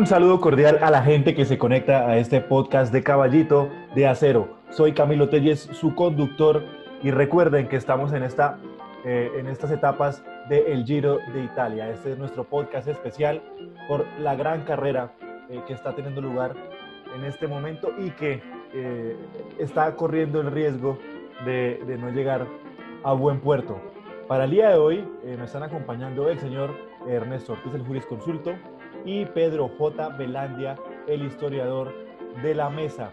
Un saludo cordial a la gente que se conecta a este podcast de Caballito de Acero. Soy Camilo Telles, su conductor, y recuerden que estamos en, esta, eh, en estas etapas del Giro de Italia. Este es nuestro podcast especial por la gran carrera eh, que está teniendo lugar en este momento y que eh, está corriendo el riesgo de, de, no llegar a buen puerto. Para el día de hoy nos están acompañando el señor Ernesto Ortiz, el jurisconsulto, y Pedro J. Belandia, el historiador de la mesa.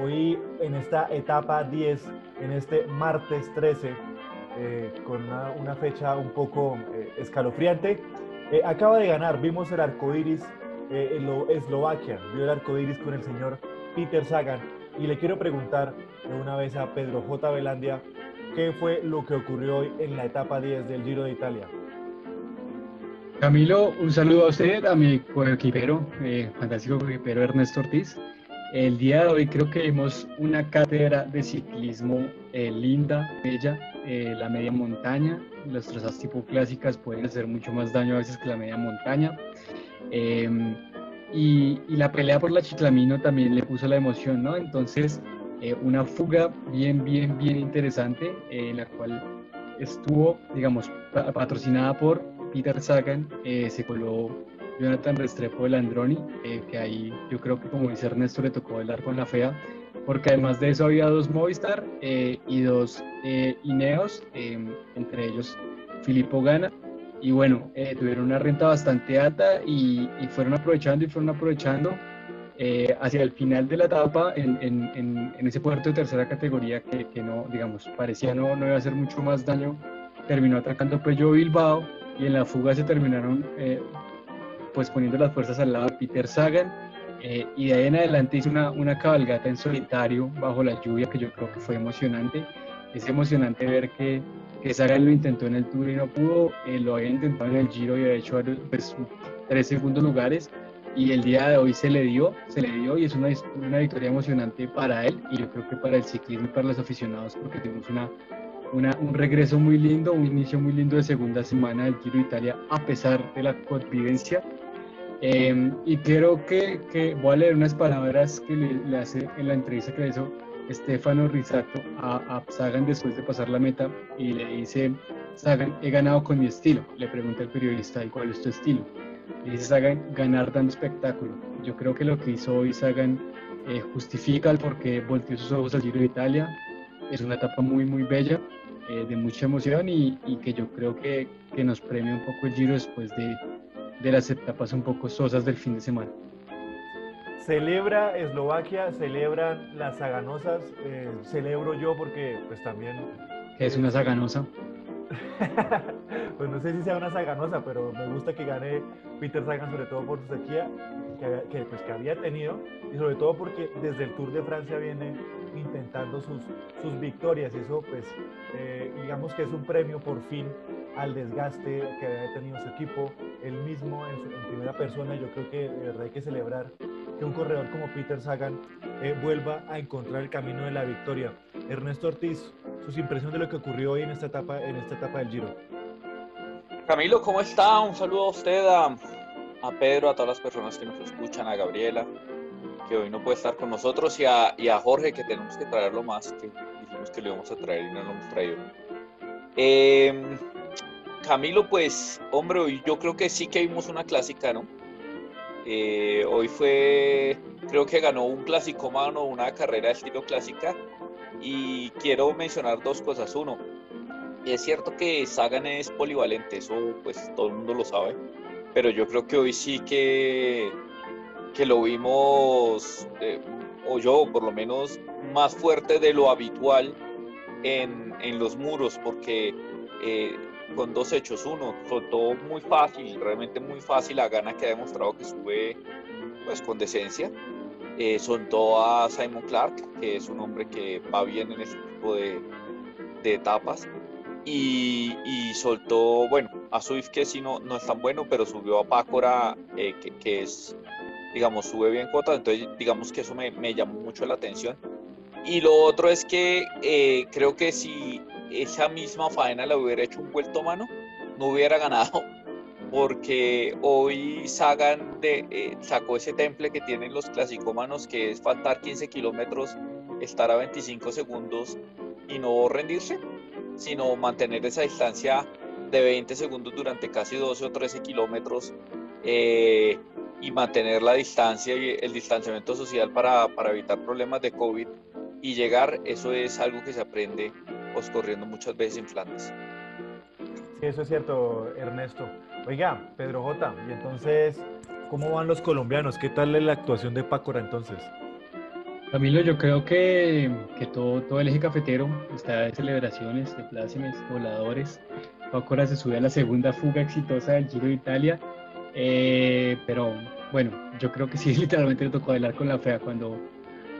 Hoy en esta etapa 10, en este martes 13, eh, con una, fecha un poco eh, escalofriante, eh, acaba de ganar, vimos el arco iris en Eslovaquia, vio el arco iris con el señor Peter Sagan. Y le quiero preguntar de una vez a Pedro J. Belandia, ¿qué fue lo que ocurrió hoy en la etapa 10 del Giro de Italia? Camilo, un saludo a usted, a mi coequipero, eh, fantástico coequipero Ernesto Ortiz. El día de hoy creo que vimos una cátedra de ciclismo eh, linda, bella, eh, la media montaña. Las trazas tipo clásicas pueden hacer mucho más daño a veces que la media montaña. Em, y, y, la pelea por la Chiclamino también le puso la emoción, ¿no? Entonces, eh, una fuga bien, bien, bien interesante en la cual estuvo, digamos, patrocinada por Peter Sagan, eh, se coló Jonathan Restrepo de Landroni, eh, que ahí yo creo que como dice Ernesto le tocó bailar con la fea, porque además de eso había dos Movistar eh, y dos Ineos, entre ellos Filippo Gana, y bueno, tuvieron una renta bastante alta y, fueron aprovechando y fueron aprovechando hacia el final de la etapa en, ese puerto de tercera categoría que, que, no, digamos, parecía no, no iba a hacer mucho más daño, terminó atacando Pello Bilbao, y en la fuga se terminaron eh, pues poniendo las fuerzas al lado de Peter Sagan eh, y de ahí en adelante hizo una, una, cabalgata en solitario bajo la lluvia que yo creo que fue emocionante. Es emocionante ver que, que Sagan lo intentó en el Tour y no pudo, eh, lo había intentado en el Giro y había hecho pues, tres segundos lugares y el día de hoy se le dio, se le dio y es una, una victoria emocionante para él y yo creo que para el ciclismo y para los aficionados porque tenemos una un regreso muy lindo, un inicio muy lindo de segunda semana del Giro de Italia a pesar de la convivencia. Em, y creo que, que, voy a leer unas palabras que le, hace en la entrevista que le hizo Stefano Rizzato a, a, Sagan después de pasar la meta y le dice, Sagan, he ganado con mi estilo. Le pregunta el periodista, ¿y cuál es tu estilo? Y dice Sagan, ganar dando espectáculo. Yo creo que lo que hizo hoy Sagan eh, justifica el por qué volteó sus ojos al Giro de Italia. Es una etapa muy, muy bella eh, de mucha emoción y, que yo creo que, que, nos premia un poco el giro después de, de las etapas un poco sosas del fin de semana. Celebra Eslovaquia, celebran las saganosas, eh, celebro yo porque pues también... ¿Qué es una saganosa? pues no sé si sea una saganosa, pero me gusta que gane Peter Sagan, sobre todo por su sequía que, que, pues, que había tenido y sobre todo porque desde el Tour de Francia viene intentando sus, sus victorias. Eso, pues, eh, digamos que es un premio por fin al desgaste que había tenido su equipo, él mismo en, primera persona. Yo creo que de verdad hay que celebrar que un corredor como Peter Sagan eh, vuelva a encontrar el camino de la victoria. Ernesto Ortiz, sus impresiones de lo que ocurrió hoy en esta etapa, en esta etapa del Giro. Camilo, ¿cómo está? Un saludo a usted, a, a Pedro, a todas las personas que nos escuchan, a Gabriela, que hoy no puede estar con nosotros, y a, y a Jorge, que tenemos que traerlo más, que dijimos que le íbamos a traer y no lo hemos traído. Em, Camilo, pues, hombre, hoy yo creo que sí que vimos una clásica, ¿no? Eh, hoy fue, creo que ganó un clásico mano, una carrera de estilo clásica, y quiero mencionar dos cosas. Uno, es cierto que Sagan es polivalente, eso pues todo el mundo lo sabe, pero yo creo que hoy sí que que lo vimos, eh, o yo por lo menos, más fuerte de lo habitual en, en los muros, porque eh, con dos hechos, uno, soltó muy fácil, realmente muy fácil a Gana que ha demostrado que sube pues con decencia. Eh, soltó a Simon Clark, que es un hombre que va bien en este tipo de, de etapas. Y, y, soltó, bueno, a Swift que sí no, no es tan bueno, pero subió a Pácora, que, que, es digamos, sube bien cuotas, entonces digamos que eso me, me llamó mucho la atención. Y lo otro es que eh, creo que si esa misma faena la hubiera hecho un vuelto mano, no hubiera ganado porque hoy Sagan de, eh, sacó ese temple que tienen los clasicómanos, que es faltar 15 kilómetros, estar a 25 segundos y no rendirse, sino mantener esa distancia de 20 segundos durante casi 12 o 13 kilómetros eh, y mantener la distancia y el distanciamiento social para, para, evitar problemas de COVID y llegar, eso es algo que se aprende pues, corriendo muchas veces en Flandes. Sí, eso es cierto, Ernesto. Oiga, Pedro J, y entonces, ¿cómo van los colombianos? ¿Qué tal la actuación de Pácora entonces? Camilo, yo creo que, que todo, todo el eje cafetero está de celebraciones, de plácemes, voladores. Pácora se sube a la segunda fuga exitosa del Giro de Italia eh, pero bueno, yo creo que sí, literalmente le tocó bailar con la fea cuando,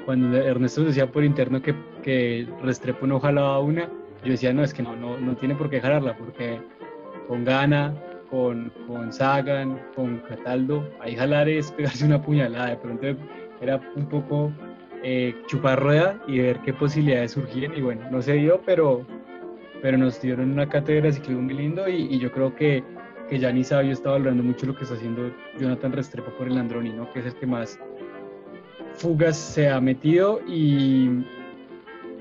cuando Ernesto decía por interno que, que Restrepo no jalaba una. Yo decía, no, es que no, no, no tiene por qué jalarla, porque con Gana, con, con Sagan, con Cataldo, ahí jalar es pegarse una puñalada. De pronto era un poco eh, chupar rueda y ver qué posibilidades surgían. Y bueno, no se dio, pero, pero nos dieron una cátedra de ciclismo muy lindo y, y yo creo que que ya ni sabio está valorando mucho lo que está haciendo Jonathan Restrepo por el Androni, ¿no? que es el que más fugas se ha metido y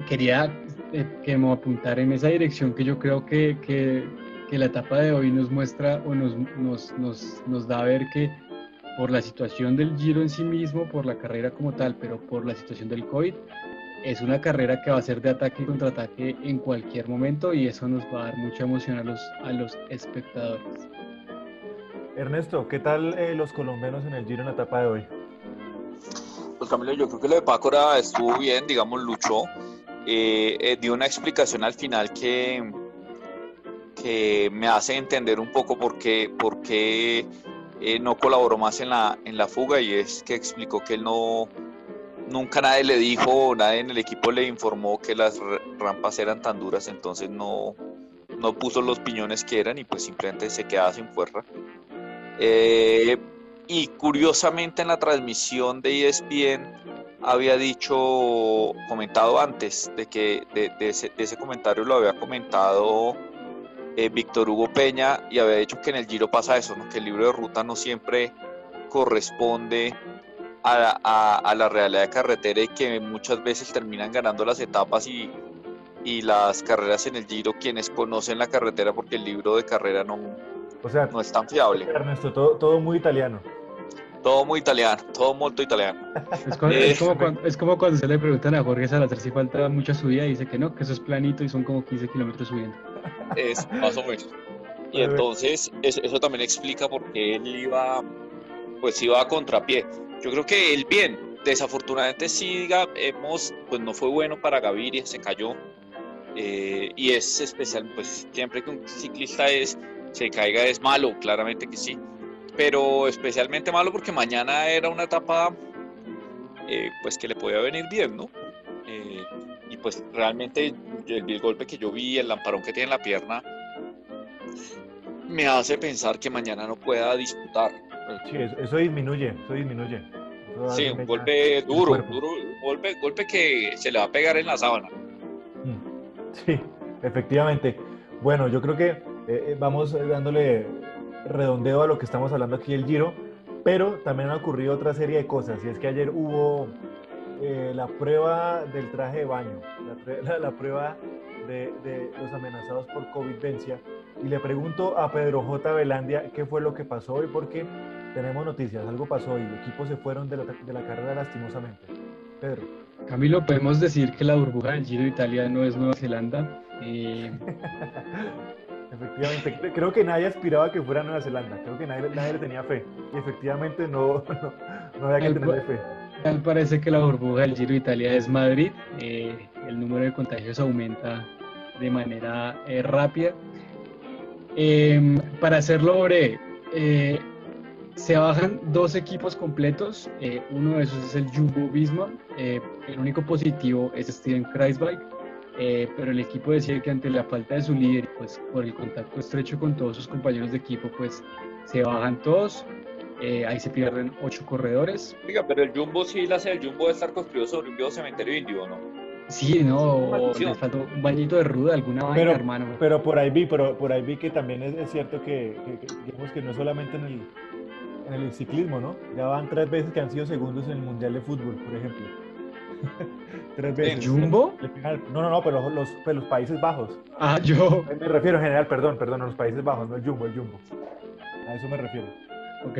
quería eh, que me apuntar en esa dirección que yo creo que, que, que la etapa de hoy nos muestra o nos, nos, nos, nos da a ver que por la situación del Giro en sí mismo, por la carrera como tal, pero por la situación del COVID, es una carrera que va a ser de ataque y contraataque en cualquier momento y eso nos va a dar mucha emoción a los, a los espectadores. Ernesto, ¿qué tal eh, los colombianos en el Giro en la etapa de hoy? Pues Camilo, yo creo que lo de Pácora estuvo bien, digamos, luchó. Eh, eh, dio una explicación al final que, que me hace entender un poco por qué, por qué no colaboró más en la, en la fuga y es que explicó que él no, nunca nadie le dijo, nadie en el equipo le informó que las rampas eran tan duras, entonces no, no puso los piñones que eran y pues simplemente se quedaba sin fuerza. Eh, y curiosamente en la transmisión de ESPN había dicho, comentado antes, de que de, ese, comentario lo había comentado eh, Víctor Hugo Peña y había dicho que en el Giro pasa eso, que el libro de ruta no siempre corresponde a, la realidad de carretera y que muchas veces terminan ganando las etapas y las carreras en el Giro. Quienes conocen la carretera porque el libro de carrera no, o sea, no es tan fiable. Ernesto, todo, todo muy italiano. Todo muy italiano, todo muy italiano. Es, como cuando, es, como cuando, se le preguntan a Jorge Salazar si falta mucha subida y dice que no, que eso es planito y son como 15 kilómetros subiendo. Es más o menos. Y entonces eso, también explica por qué él iba, pues iba a contrapié. Yo creo que él bien, desafortunadamente sí, hemos, pues no fue bueno para Gaviria, se cayó. Eh, y es especial, pues siempre que un ciclista es se caiga es malo, claramente que sí, pero especialmente malo porque mañana era una etapa eh, pues que le podía venir bien, ¿no? Eh, y pues realmente el, golpe que yo vi, el lamparón que tiene en la pierna, me hace pensar que mañana no pueda disputar. Sí, eso disminuye, eso disminuye. sí, un golpe duro, duro, golpe, golpe que se le va a pegar en la sábana. Mm. Sí, efectivamente. Bueno, yo creo que eh, eh, vamos dándole redondeo a lo que estamos hablando aquí del Giro, pero también ha ocurrido otra serie de cosas, y es que ayer hubo eh, la prueba del traje de baño, la, prueba de, los amenazados por COVID-20, y le pregunto a Pedro J. Velandia qué fue lo que pasó hoy, porque tenemos noticias, algo pasó y equipos se fueron de la, de la carrera lastimosamente. Pedro. Camilo, podemos decir que la burbuja del Giro de Italia no es Nueva Zelanda. Efectivamente, creo que nadie aspiraba a que fuera Nueva Zelanda, creo que nadie, nadie le tenía fe y efectivamente no, no, había que tenerle fe. Tal parece que la burbuja del Giro de Italia es Madrid, eh, el número de contagios aumenta de manera eh, rápida. Em, para hacerlo breve, eh, se bajan dos equipos completos, uno de esos es el Jumbo Visma, el único positivo es Steven Kreisberg, eh, pero el equipo decía que ante la falta de su líder, pues por el contacto estrecho con todos sus compañeros de equipo, pues se bajan todos, eh, ahí se pierden ocho corredores. Oiga, pero el Jumbo sí, la sede del Jumbo debe estar construido sobre un viejo cementerio indio, ¿no? Sí, no, le faltó un bañito de ruda, alguna pero, vaina, hermano. Pero por ahí vi, pero por ahí vi que también es, cierto que, digamos que no solamente en el, en el ciclismo, ¿no? Ya van tres veces que han sido segundos en el Mundial de Fútbol, por ejemplo. tres veces. ¿En Jumbo? No, no, no, pero los, pero los Países Bajos. Ah, yo. Me refiero en general, perdón, perdón, a los Países Bajos, no el Jumbo, el Jumbo. A eso me refiero. Ok.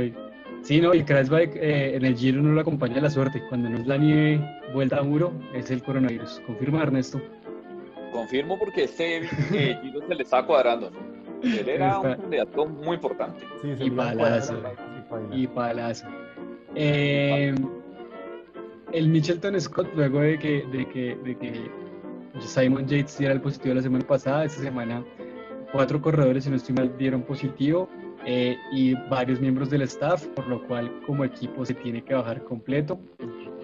Sí, no, y Kreisbike eh, en el Giro no lo acompaña la suerte. Cuando no es la nieve vuelta a muro, es el coronavirus. ¿Confirma, Ernesto? Confirmo porque este eh, Giro se le está cuadrando, Él era un candidato muy importante. Sí, y palazo. Y palazo. Eh, el Michelton Scott, luego de que, de que, de que Simon Yates diera el positivo la semana pasada, esta semana cuatro corredores, si no estoy mal, dieron positivo. Eh, y varios miembros del staff, por lo cual como equipo se tiene que bajar completo.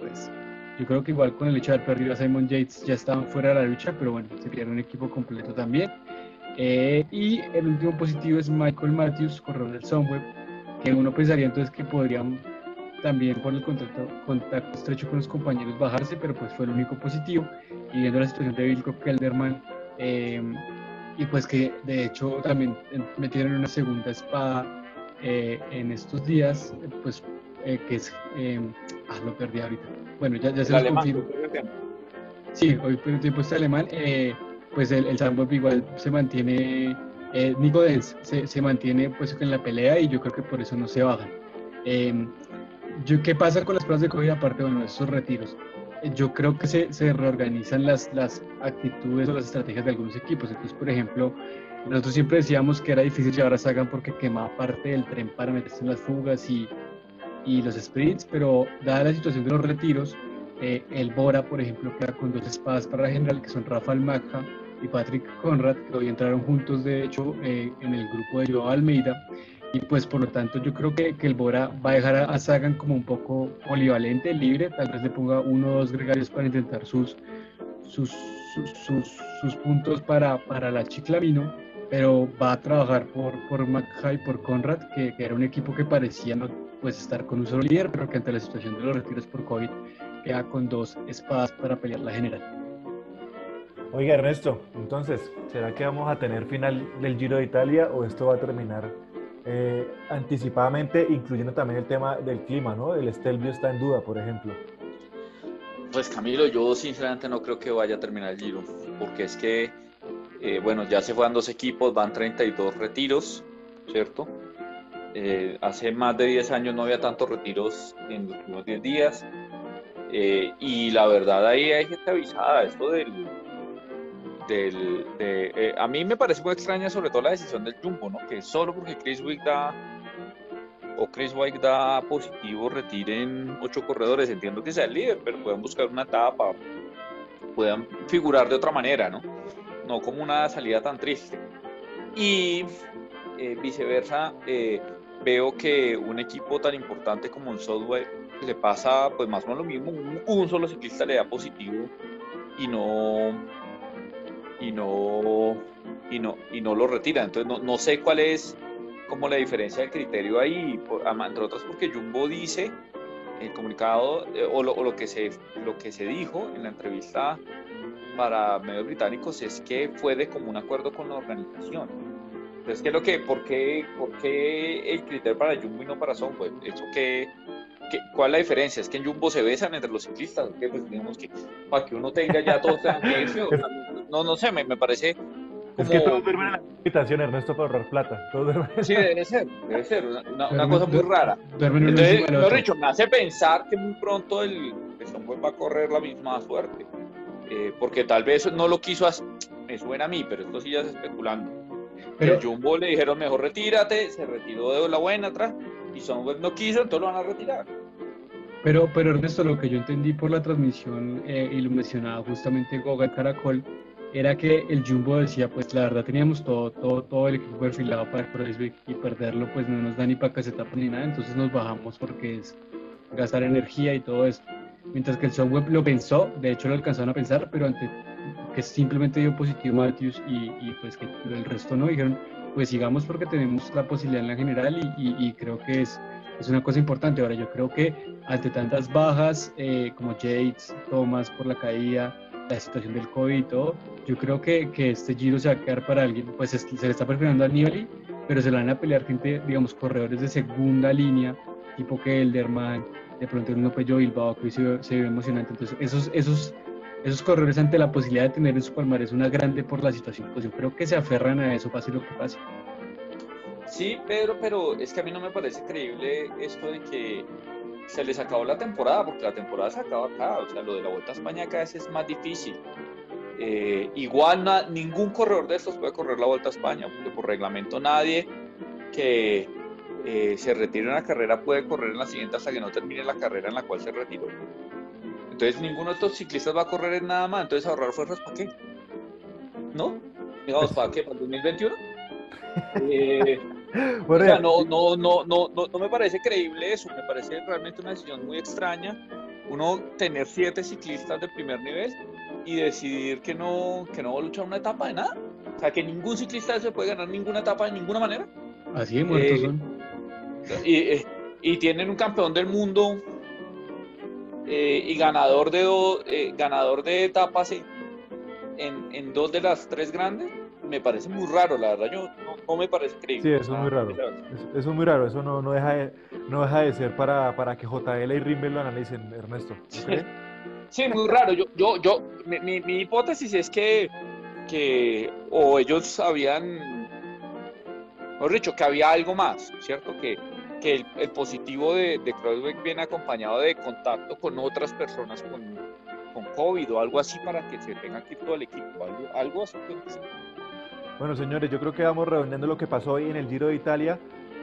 Pues, yo creo que igual con el hecho de haber perdido a Simon Yates ya estaban fuera de la lucha, pero bueno, se pierde un equipo completo también. Eh, y el último positivo es Michael Matthews, corredor del Sunweb, que uno pensaría entonces que podrían también por el contacto, contacto estrecho con los compañeros bajarse, pero pues fue el único positivo. Y viendo la situación de Wilco Kelderman, eh, y pues que de hecho también metieron una segunda espada eh, en estos días, pues eh, que es, eh, ah, lo perdí ahorita. Bueno, ya, ya se lo confirmo. Sí, hoy por el tiempo este alemán, pues el, el igual se mantiene, Nico Denz se, se, mantiene pues en la pelea y yo creo que por eso no se bajan. Yo, ¿Qué pasa con las pruebas de COVID aparte, bueno, esos retiros? yo creo que se, se, reorganizan las, las actitudes o las estrategias de algunos equipos. Entonces, por ejemplo, nosotros siempre decíamos que era difícil llevar a Sagan porque quemaba parte del tren para meterse en las fugas y, y los sprints, pero dada la situación de los retiros, eh, el Bora, por ejemplo, queda con dos espadas para la general, que son Rafael Maca y Patrick Conrad, que hoy entraron juntos, de hecho, eh, en el grupo de Joao Almeida y pues por lo tanto yo creo que, que el Bora va a dejar a, Sagan como un poco polivalente, libre, tal vez le ponga uno o dos gregarios para intentar sus, sus, sus, sus, puntos para, para la Chiclamino, pero va a trabajar por, por y por Conrad, que, que, era un equipo que parecía no pues, estar con un solo líder, pero que ante la situación de los retiros por COVID queda con dos espadas para pelear la general. Oiga Ernesto, entonces, ¿será que vamos a tener final del Giro de Italia o esto va a terminar eh, anticipadamente, incluyendo también el tema del clima, ¿no? El Stelvio está en duda, por ejemplo. Pues Camilo, yo sinceramente no creo que vaya a terminar el Giro, porque es que, eh, bueno, ya se fueron dos equipos, van 32 retiros, ¿cierto? Eh, hace más de 10 años no había tantos retiros en los últimos 10 días. y la verdad ahí hay gente avisada, esto del, eh, a mí me parece muy extraña sobre todo la decisión del Jumbo, ¿no? Que solo porque Chris Wick da o Chris Wick da positivo retiren ocho corredores, entiendo que sea el líder, pero pueden buscar una etapa, puedan figurar de otra manera, ¿no? No como una salida tan triste. Y eh, viceversa, eh, veo que un equipo tan importante como el Software le pasa pues más o menos lo mismo, un solo ciclista le da positivo y no y no, y no, y no lo retira. Entonces no, no sé cuál es como la diferencia del criterio ahí, entre otras porque Jumbo dice el comunicado eh, o, lo, o, lo, que se, lo que se dijo en la entrevista para medios británicos es que fue de común acuerdo con la organización. Entonces, ¿qué es lo que, por qué, por qué el criterio para Jumbo y no para Sunweb? Eso que ¿Cuál es la diferencia? ¿Es que en Jumbo se besan entre los ciclistas? ¿Qué? Pues digamos que para que uno tenga ya todo no, no sé, me, me parece como... Es que todos duermen en la habitación, Ernesto, para ahorrar plata. Todos duermen. Sí, debe ser, debe ser. Una, una cosa muy rara. Entonces, mejor dicho, me hace pensar que muy pronto el pues, va a correr la misma suerte. Eh, porque tal vez no lo quiso hacer. Me suena a mí, pero esto sí ya es especulando. Pero el Jumbo le dijeron, mejor retírate, se retiró de la buena atrás y Sunweb no quiso, entonces lo van a retirar. Pero, pero Ernesto, lo que yo entendí por la transmisión eh, y lo mencionaba justamente Goga Caracol, era que el Jumbo decía, pues la verdad teníamos todo, todo, todo el equipo perfilado para el y perderlo pues no nos da ni para tape ni nada, entonces nos bajamos porque es gastar energía y todo esto. Mientras que el Sunweb lo pensó, de hecho lo alcanzaron a pensar, pero ante que simplemente dio positivo Matthews y, y pues que el resto no, dijeron, pues sigamos porque tenemos la posibilidad en la general y, creo que es, es una cosa importante. Ahora, yo creo que ante tantas bajas eh, como Yates, Thomas por la caída, la situación del COVID y todo, yo creo que, que este Giro se va a quedar para alguien, pues se, le está perfilando a Nibali, pero se lo van a pelear gente, digamos, corredores de segunda línea, tipo que Elderman, de pronto el Pello Bilbao, que se, se ve emocionante. Entonces, esos, esos, esos corredores ante la posibilidad de tener en su palmarés una grande por la situación, pues yo creo que se aferran a eso, pase lo que pase. Sí, Pedro, pero es que a mí no me parece creíble esto de que se les acabó la temporada, porque la temporada se acaba acá, o sea, lo de la Vuelta a España cada vez es más difícil. Eh, igual ningún corredor de estos puede correr la Vuelta a España, porque por reglamento nadie que eh, se retire una carrera puede correr en la siguiente hasta que no termine la carrera en la cual se retiró. Entonces ninguno de estos ciclistas va a correr en nada más, entonces ahorrar fuerzas para qué? ¿No? Digamos, ¿para qué? ¿Para el 2021? Eh, o sea, no, no, no, no, no, me parece creíble eso, me parece realmente una decisión muy extraña. Uno tener siete ciclistas de primer nivel y decidir que no, que no va a luchar una etapa de nada. O sea, que ningún ciclista se puede ganar ninguna etapa de ninguna manera. Así de muertos eh, son. Y, eh, y, tienen un campeón del mundo eh, y ganador de, ganador de etapas en, en dos de las tres grandes me parece muy raro, la verdad, yo no, me parece creíble. Sí, eso es muy raro. Eso, es muy raro, eso no, no, deja, de, no deja de ser para, para que JL y Rimmel lo analicen, Ernesto. Sí, muy raro. Yo, yo, yo, mi, mi, hipótesis es que, que o ellos habían, mejor dicho, que había algo más, ¿cierto? Que, que el, positivo de, de Kreuzberg viene acompañado de contacto con otras personas con, con COVID o algo así para que se tenga que todo el equipo, algo, algo así. Bueno, señores, yo creo que vamos redondeando lo que pasó hoy en el Giro de Italia,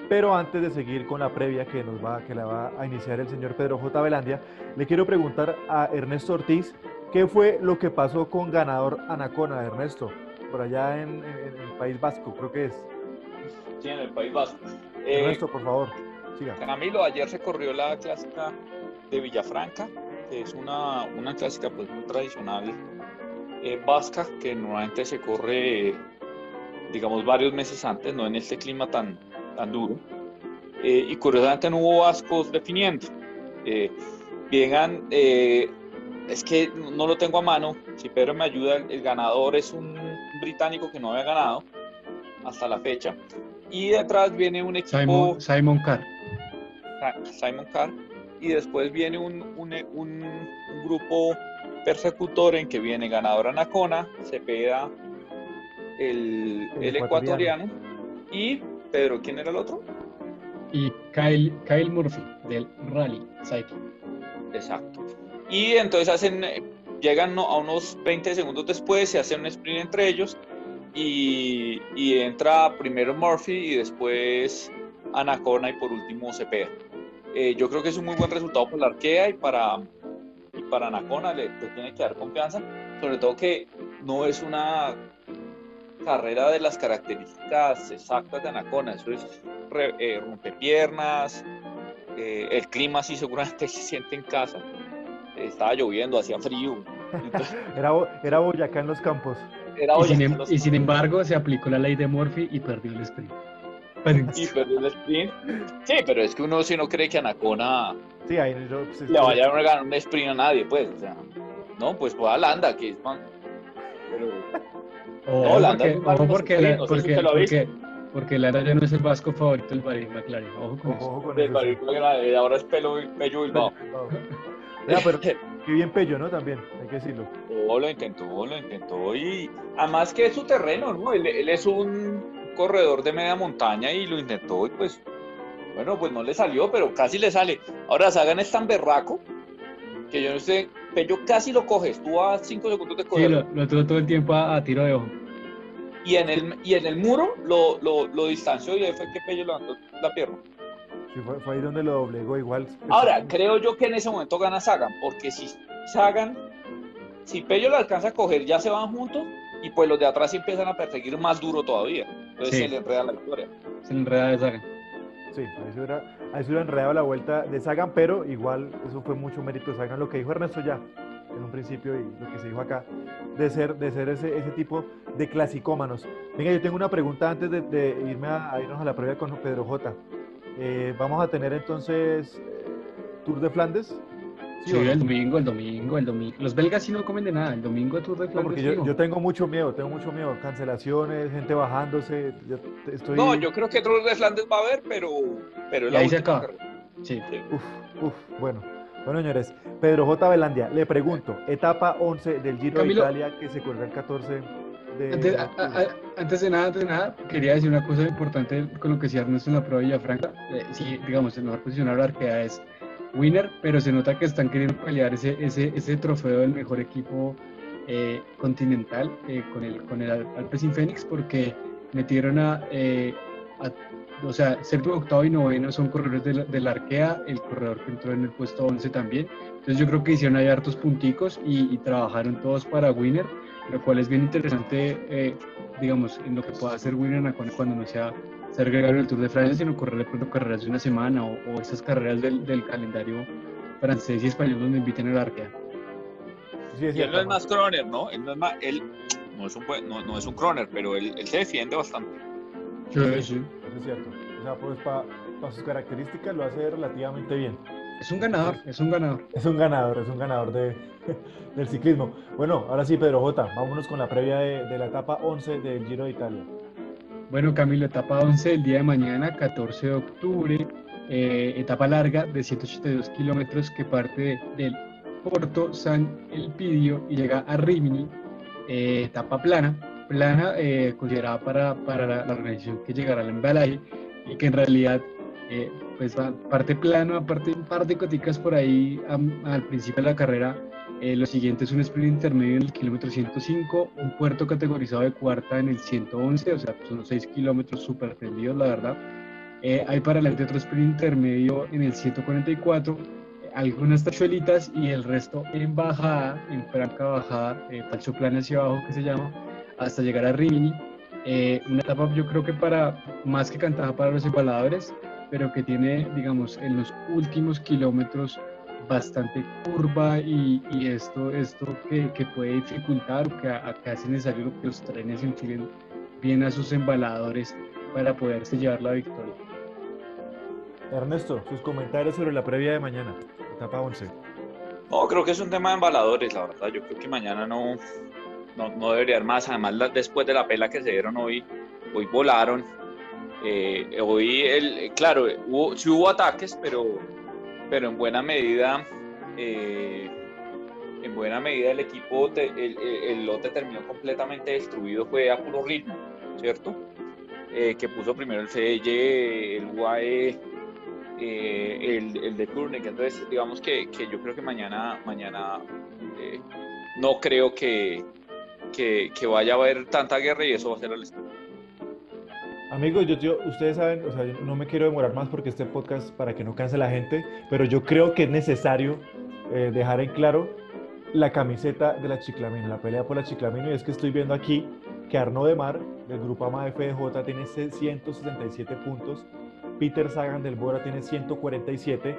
pero antes de seguir con la previa que nos va, que la va a iniciar el señor Pedro J. Velandia, le quiero preguntar a Ernesto Ortiz qué fue lo que pasó con ganador Anacona, Ernesto, por allá en, el País Vasco, creo que es. Sí, en el País Vasco. Ernesto, por favor, siga. Camilo, ayer se corrió la clásica de Villafranca, que es una, una clásica pues muy tradicional eh, vasca, que normalmente se corre digamos, varios meses antes, no en este clima tan, tan duro. Eh, y curiosamente no hubo vascos definiendo. Eh, vengan, eh, es que no lo tengo a mano, si Pedro me ayuda, el, ganador es un británico que no había ganado hasta la fecha. Y detrás viene un equipo... Simon, Simon Carr. Simon Carr. Y después viene un, un, un, un grupo persecutor en que viene ganador Anacona, Cepeda, el, el, ecuatoriano. Y Pedro, ¿quién era el otro? Y Kyle, Kyle Murphy del Rally Cycling. Exacto. Y entonces hacen, llegan a unos 20 segundos después, se hace un sprint entre ellos y, y entra primero Murphy y después Anacona y por último Cepeda. Eh, yo creo que es un muy buen resultado para la Arkea y para, y para Anacona le, le, tiene que dar confianza, sobre todo que no es una carrera de las características exactas de Anacona. Eso es eh, rompepiernas, eh, el clima sí seguramente se siente en casa. Estaba lloviendo, hacía frío. era, era Boyacá en los campos. y, sin, em, y sin, embargo se aplicó la ley de Murphy y perdió el sprint. Y perdió el sprint. Sí, pero es que uno si no cree que Anacona sí, ahí, pues, le vaya a ganar un sprint a nadie, pues. O sea, no, pues fue a Landa, que es Pero, Oh, no, porque, ojo porque, la, porque, porque, porque, Lara ya no es el vasco favorito del Bahrein McLaren. Ojo con ojo eso. Con eso ahora es Pelo, Pello Bilbao. Ya, pero qué bien Pello, ¿no? También, hay que decirlo. Oh, lo intentó, lo intentó. Y además que es su terreno, ¿no? Él, él es un corredor de media montaña y lo intentó y pues, bueno, pues no le salió, pero casi le sale. Ahora Sagan es tan berraco que yo no sé, Pello casi lo coge, estuvo a 5 segundos de cogerlo. Sí, lo, tuvo todo el tiempo a, tiro de ojo. Y en el, y en el muro lo, lo, lo distanció y ahí fue que Pello levantó la pierna. Sí, fue, ahí donde lo doblegó igual. Ahora, creo yo que en ese momento gana Sagan, porque si Sagan, si Pello lo alcanza a coger, ya se van juntos y pues los de atrás empiezan a perseguir más duro todavía. Entonces se le enreda la victoria. Se le enreda de Sagan. Sí, ahí se hubiera, ahí enredado la vuelta de Sagan, pero igual eso fue mucho mérito de Sagan, lo que dijo Ernesto ya en un principio y lo que se dijo acá, de ser, de ser ese, ese tipo de clasicómanos. Venga, yo tengo una pregunta antes de, irme a, irnos a la prueba con Pedro J. Eh, ¿Vamos a tener entonces eh, Tour de Flandes? Sí, el domingo, el domingo, el domingo. Los belgas sí no comen de nada. El domingo Tour de Flandes. porque yo, yo, tengo mucho miedo, tengo mucho miedo. Cancelaciones, gente bajándose. Yo estoy... No, yo creo que Tour de Flandes va a haber, pero. pero y ahí se acaba. Sí. Uf, uf, bueno. Bueno, señores, Pedro J. Velandia, le pregunto, etapa 11 del Giro de Italia que se corre el 14 de... Antes, de nada, antes de nada, quería decir una cosa importante con lo que decía Ernesto en la prueba de Villafranca. Eh, sí, digamos, el mejor posicionado de Arkea es winner, pero se nota que están queriendo pelear ese, ese, ese trofeo del mejor equipo eh, continental eh, con el, con el Alpecin Fénix porque metieron a, a o sea, séptimo, octavo y noveno son corredores de la, Arkea, el corredor que entró en el puesto 11 también. Entonces yo creo que hicieron ahí hartos punticos y, trabajaron todos para Winner, lo cual es bien interesante, eh, digamos, en lo que pueda hacer Winner cuando no sea ser gregario el Tour de Francia, sino correr de pronto carreras de una semana o, esas carreras del, calendario francés y español donde inviten el Arkea. Sí, y él no es más croner, ¿no? Él no es, más, él no es un, no, es un croner, pero él, él se defiende bastante. Sí, sí es cierto. O sea, pues para sus características lo hace relativamente bien. Es un ganador, es un ganador. Es un ganador, es un ganador de, del ciclismo. Bueno, ahora sí, Pedro J, vámonos con la previa de, la etapa 11 del Giro de Italia. Bueno, Camilo, etapa 11 el día de mañana, 14 de octubre, eh, etapa larga de 182 kilómetros que parte del Porto San Elpidio y llega a Rimini, eh, etapa plana, plana eh, considerada para, para la, organización que llegará al embalaje y que en realidad eh, pues parte plano, aparte un par de coticas por ahí al principio de la carrera. Eh, lo siguiente es un sprint intermedio en el kilómetro 105, un puerto categorizado de cuarta en el 111, o sea, son 6 kilómetros súper tendidos, la verdad. Eh, hay para adelante otro sprint intermedio en el 144, algunas tachuelitas y el resto en bajada, en franca bajada, falso plano hacia abajo que se llama, hasta llegar a Rimini. Eh, una etapa yo creo que para más que cantada para los embaladores, pero que tiene, digamos, en los últimos kilómetros bastante curva y, y esto, esto que, que, puede dificultar o que, que hace necesario que los trenes enfilen bien a sus embaladores para poderse llevar la victoria. Ernesto, sus comentarios sobre la previa de mañana, etapa 11. No, creo que es un tema de embaladores, la verdad. Yo creo que mañana no, no, no debería haber más. Además, después de la pela que se dieron hoy, hoy volaron. Eh, hoy, el, claro, sí hubo ataques, pero, pero en buena medida, eh, en buena medida el equipo, el, lote terminó completamente destruido, fue a puro ritmo, ¿cierto? Eh, que puso primero el FDJ, el UAE, el, el, de Kurnik. Entonces, digamos que, que, yo creo que mañana, mañana no creo que, que, vaya a haber tanta guerra y eso va a ser el Amigos, yo, ustedes saben, o sea, no me quiero demorar más porque este podcast para que no canse la gente, pero yo creo que es necesario eh, dejar en claro la camiseta de la Chiclamino, la pelea por la Chiclamino, y es que estoy viendo aquí que Arno de Mar, del grupo AMA FDJ, tiene 167 puntos, Peter Sagan del Bora tiene 147,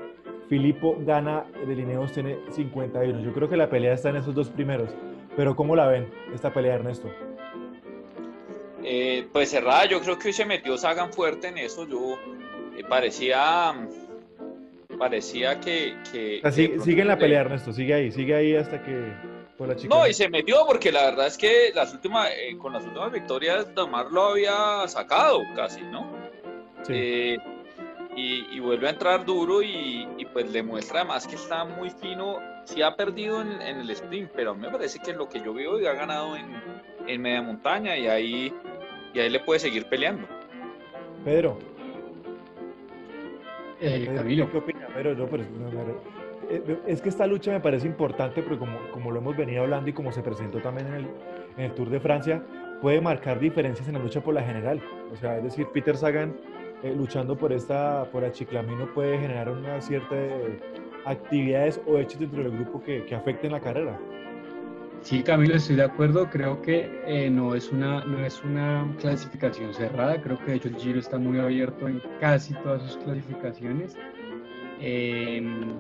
Filippo Gana de Lineos tiene 51. Yo creo que la pelea está en esos dos primeros. Pero ¿cómo la ven esta pelea, Ernesto? Eh, pues cerrada, yo creo que hoy se metió Sagan fuerte en eso. Yo eh, parecía parecía que, sigue en la pelea, Ernesto, sigue ahí, sigue ahí hasta que la chica. No, y se metió porque la verdad es que las últimas, eh, con las últimas victorias, Damar lo había sacado casi, ¿no? Sí y, vuelve a entrar duro y, pues le muestra además que está muy fino. Sí ha perdido en, el sprint, pero a mí me parece que lo que yo veo ha ganado en, media montaña y ahí, y ahí le puede seguir peleando. Pedro. Eh, Camilo. ¿Qué opina? Pero pues, eh, es que esta lucha me parece importante porque como, como lo hemos venido hablando y como se presentó también en el, en el Tour de Francia, puede marcar diferencias en la lucha por la general. O sea, es decir, Peter Sagan eh, luchando por esta, por Achiclamino puede generar una cierta eh, actividades o hechos dentro del grupo que, que, afecten la carrera. Sí, Camilo, estoy de acuerdo. Creo que eh, no, es una, no es una clasificación cerrada. Creo que de hecho el Giro está muy abierto en casi todas sus clasificaciones. Em,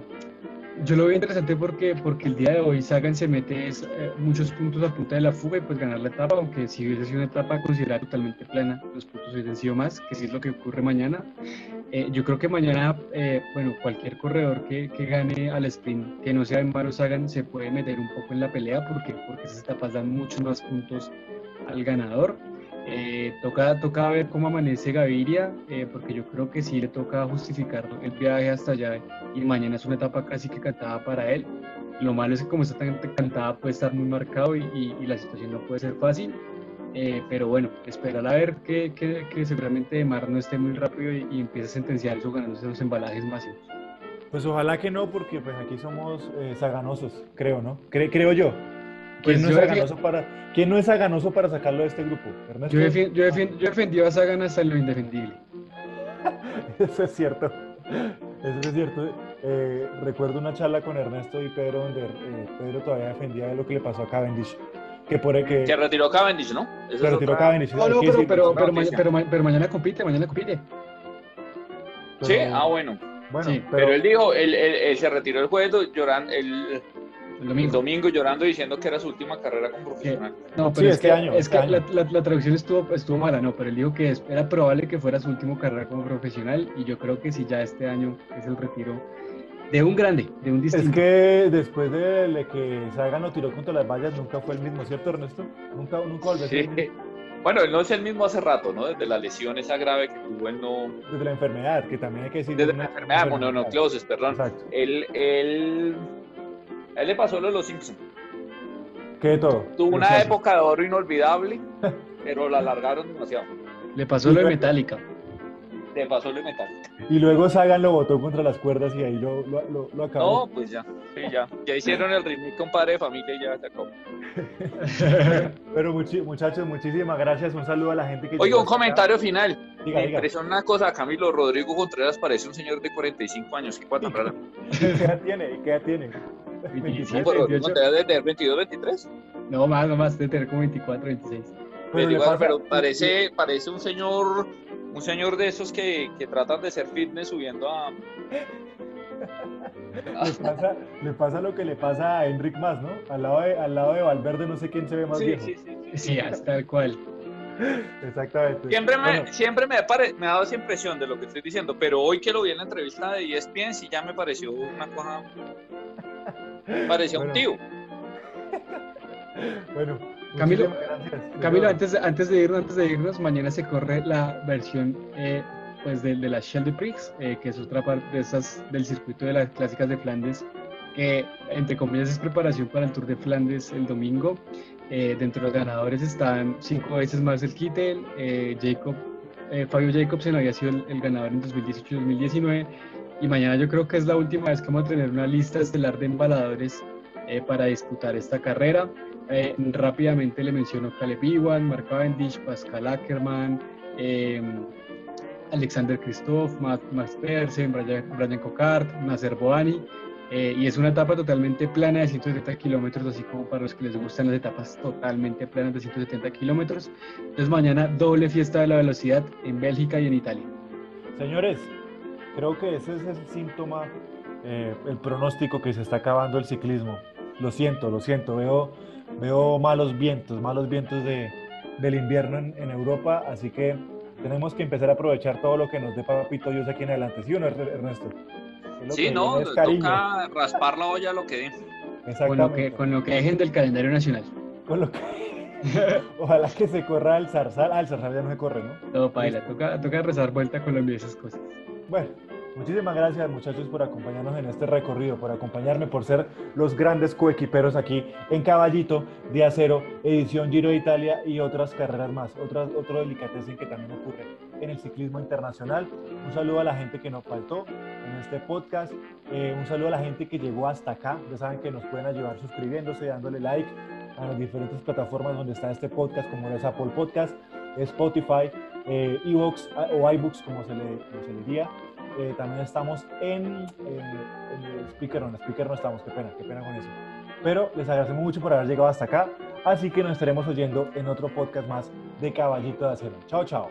Yo lo veo interesante porque, porque el día de hoy Sagan se mete eh, muchos puntos a punta de la fuga y pues ganar la etapa, aunque si hubiese sido una etapa considerada totalmente plana, los puntos hubiesen sido más, que si es lo que ocurre mañana. Eh, yo creo que mañana, eh, bueno, cualquier corredor que, que, gane al sprint, que no sea en Maro Sagan, se puede meter un poco en la pelea porque, porque esas etapas dan muchos más puntos al ganador. Eh, toca, toca ver cómo amanece Gaviria, eh, porque yo creo que sí le toca justificar el viaje hasta allá y mañana es una etapa casi que cantada para él. Lo malo es que como está tan cantada puede estar muy marcado y, la situación no puede ser fácil. Eh, pero bueno, esperar a ver que, que, seguramente Mar no esté muy rápido y, empiece a sentenciar eso ganándose los embalajes máximos. Pues ojalá que no, porque pues aquí somos saganosos, creo, ¿no? creo yo. ¿Quién, pues no es aganoso para, ¿Quién no es aganoso para sacarlo de este grupo? Yo, defiendo, yo, defiendo, yo defendí a Sagan hasta lo indefendible. Eso es cierto. Eso es cierto. Eh, recuerdo una charla con Ernesto y Pedro donde eh, Pedro todavía defendía de lo que le pasó a Cavendish. Que, por el que... Se retiró Cavendish, ¿no? se retiró Cavendish. No, no, pero, pero, pero, pero, mañana compite, mañana compite. sí, ah, bueno. Bueno, pero... él dijo, él, él, se retiró el jueves llorando, el, el domingo. llorando diciendo que era su última carrera como profesional. No, pero es, este que, año, es este que La, la, traducción estuvo, estuvo mala, no, pero él dijo que era probable que fuera su última carrera como profesional y yo creo que si ya este año es el retiro de un grande, de un distinto. Es que después de que Sagan lo tiró contra las vallas nunca fue el mismo, ¿cierto Ernesto? Nunca, nunca volvió sí. Bueno, él no es el mismo hace rato, ¿no? Desde la lesión esa grave que tuvo, él no... Desde la enfermedad, que también hay que decir... Desde la enfermedad, mononocleosis, perdón. Exacto. Él, él a él le pasó lo de los Simpsons. ¿Qué todo? Tuvo una época de oro inolvidable, pero la alargaron demasiado. Le pasó lo de Metallica. Le pasó lo de Metallica. Y luego Sagan lo botó contra las cuerdas y ahí lo, lo, lo, acabó. No, pues ya, sí, ya. Ya hicieron el remake con Padre de Familia y ya se acabó. pero muchachos, muchísimas gracias. Un saludo a la gente que... Oiga, un comentario final. Diga, Me impresiona una cosa, Camilo Rodrigo Contreras parece un señor de 45 años. ¿Qué cuatro ¿Y qué edad tiene? ¿Y qué edad tiene? 27, 28. ¿Debe tener 22, 23? No, más, no más, debe tener como 24, 26. Pero, pero parece, parece un señor, un señor de esos que, que tratan de ser fitness subiendo a... le, pasa, le pasa lo que le pasa a Enric Más, ¿no? Al lado de, al lado de Valverde no sé quién se ve más viejo. Sí, sí, sí. Sí, hasta el cual. Exactamente. Siempre, me, siempre me, me, ha dado esa impresión de lo que estoy diciendo, pero hoy que lo vi en la entrevista de ESPN sí ya me pareció una cosa Parecía un tío. bueno, Camilo, Camilo antes, antes, de irnos, antes de irnos, mañana se corre la versión eh, pues de, de, la Shell de Prix, eh, que es otra parte de esas, del circuito de las clásicas de Flandes, que entre comillas es preparación para el Tour de Flandes el domingo. Eh, dentro de los ganadores están cinco veces más el Kittel, Jacob, Fabio Jacobsen había sido el, el ganador en 2018 y 2019 y mañana yo creo que es la última vez que vamos a tener una lista estelar de embaladores eh, para disputar esta carrera. Eh, rápidamente le menciono Caleb Iwan, Mark Cavendish, Pascal Ackermann, em, Alexander Christoph, Max Persen, Brian, Brian Cocard, Nasser Boani. Eh, y es una etapa totalmente plana de 170 kilómetros, así como para los que les gustan las etapas totalmente planas de 170 kilómetros. Entonces mañana doble fiesta de la velocidad en Bélgica y en Italia. Señores, Creo que ese es el síntoma, eh, el pronóstico que se está acabando el ciclismo. Lo siento, lo siento, veo, veo malos vientos, malos vientos de, del invierno en, Europa, así que tenemos que empezar a aprovechar todo lo que nos dé Papito Dios aquí en adelante. ¿Sí o no, Ernesto? Sí, no, toca raspar la olla lo que den. Con lo que, con lo que dejen del calendario nacional. Con lo que... Ojalá que se corra el zarzal. Ah, el zarzal ya no se corre, ¿no? Todo, paila. Toca, toca rezar vuelta a Colombia y esas cosas. Bueno, muchísimas gracias muchachos por acompañarnos en este recorrido, por acompañarme, por ser los grandes coequiperos aquí en Caballito de Acero, edición Giro de Italia y otras carreras más, otras, otro delicatessen que también ocurre en el ciclismo internacional. Un saludo a la gente que nos faltó en este podcast, eh, un saludo a la gente que llegó hasta acá, ya saben que nos pueden ayudar suscribiéndose, dándole like a las diferentes plataformas donde está este podcast, como es Apple Podcast, Spotify, eh, Evox o iBooks, como se le, diría. Eh, también estamos en, Speaker, no, Speaker no estamos, qué pena, qué pena con eso. Pero les agradecemos mucho por haber llegado hasta acá, así que nos estaremos oyendo en otro podcast más de Caballito de Acero. Chao, chao.